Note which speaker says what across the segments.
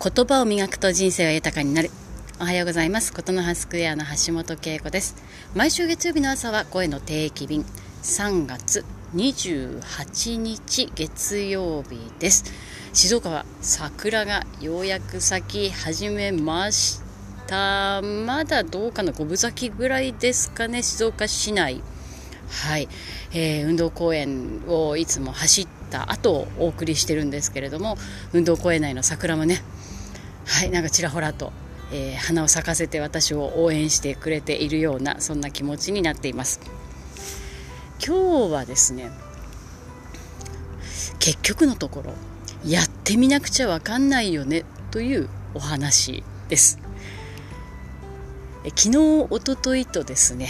Speaker 1: 言葉を磨くと人生は豊かになる。おはようございます。ことの葉スクエアの橋本恵子です。毎週月曜日の朝は声の定期便。3月28日月曜日です。静岡は桜がようやく咲き始めました。まだどうかな。五分咲きぐらいですかね。静岡市内。はい、えー、運動公園をいつも走った後お送りしてるんですけれども運動公園内の桜もねはいなんかちらほらと、えー、花を咲かせて私を応援してくれているようなそんな気持ちになっています。今日はですね結局のところやってみなくちゃわかんないよねというお話です。昨日おとといとですね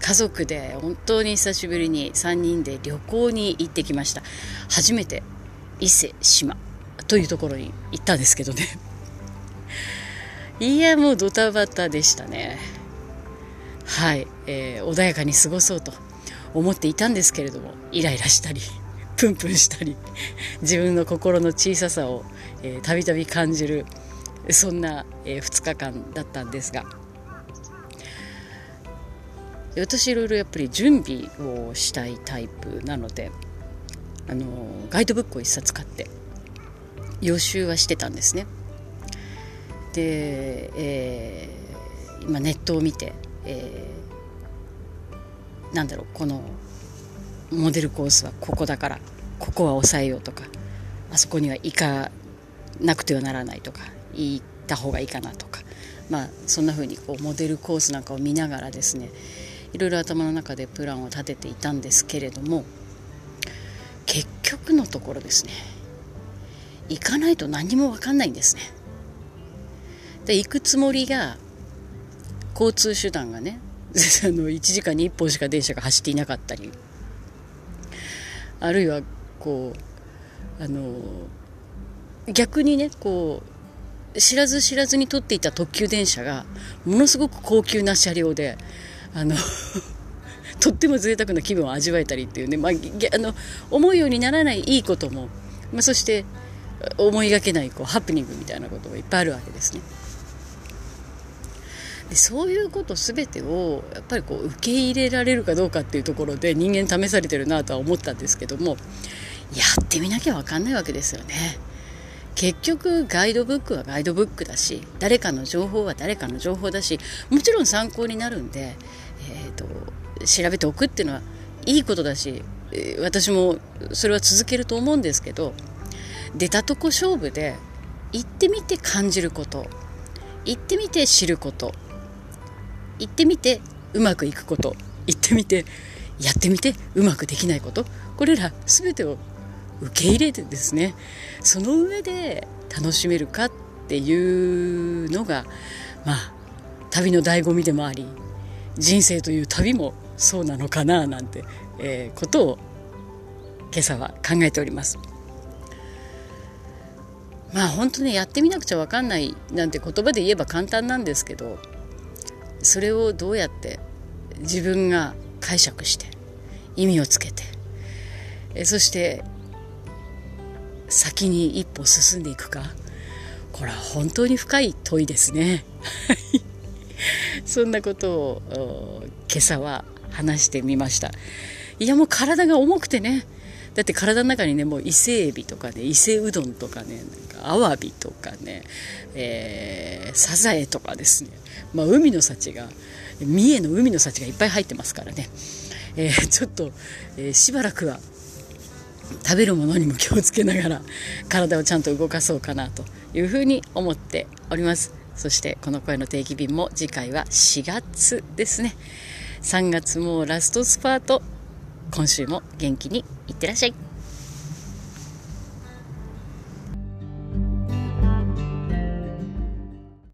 Speaker 1: 家族で本当に久しぶりに3人で旅行に行ってきました。初めて伊勢志摩というところに行ったんですけどね。いやもうドタバタでしたね。はい、えー、穏やかに過ごそうと思っていたんですけれどもイライラしたりプンプンしたり自分の心の小ささをたびたび感じるそんな、えー、2日間だったんですが私いろいろやっぱり準備をしたいタイプなのであのガイドブックを1冊買って予習はしてたんですね。で、えー、今ネットを見て、えー、なんだろうこのモデルコースはここだからここは抑えようとかあそこには行かなくてはならないとか行った方がいいかなとかまあそんな風にこうモデルコースなんかを見ながらですねいろいろ頭の中でプランを立てていたんですけれども結局のところですね行かないと何も分かんないんですね。で行くつもりが交通手段がね あの1時間に1本しか電車が走っていなかったりあるいはこうあの逆にねこう知らず知らずに撮っていた特急電車がものすごく高級な車両であの とっても贅沢な気分を味わえたりっていうね、まあ、あの思うようにならないいいことも、まあ、そして思いがけないこうハプニングみたいなことがいっぱいあるわけですね。でそういうこと全てをやっぱりこう受け入れられるかどうかっていうところで人間試されてるなとは思ったんですけどもやってみなきゃ分かんないわけですよね。結局ガイドブックはガイドブックだし誰かの情報は誰かの情報だしもちろん参考になるんで、えーと、調べておくっていうのはいいことだし私もそれは続けると思うんですけど出たとこ勝負で行ってみて感じること行ってみて知ること行ってみてうまくいくこと行ってみてやってみてうまくできないことこれら全てを受け入れてですねその上で楽しめるかっていうのがまあ旅の醍醐味でもあり人生という旅もそうなのかななんて、えー、ことを今朝は考えております。まあ本当にやってみなくちゃ分かんないなんて言葉で言えば簡単なんですけどそれをどうやって自分が解釈して意味をつけてそして先に一歩進んでいくか。これは本当に深い問いですね。そんなことを今朝は話してみました。いやもう体が重くてね。だって体の中にねもう伊勢エビとかね伊勢うどんとかねなんかアワビとかね、えー、サザエとかですね、まあ、海の幸が三重の海の幸がいっぱい入ってますからね、えー、ちょっと、えー、しばらくは食べるものにも気をつけながら体をちゃんと動かそうかなというふうに思っております。そしてこの声の定期便も次回は4月ですね。3月もラストスパート。今週も元気にいってらっしゃい。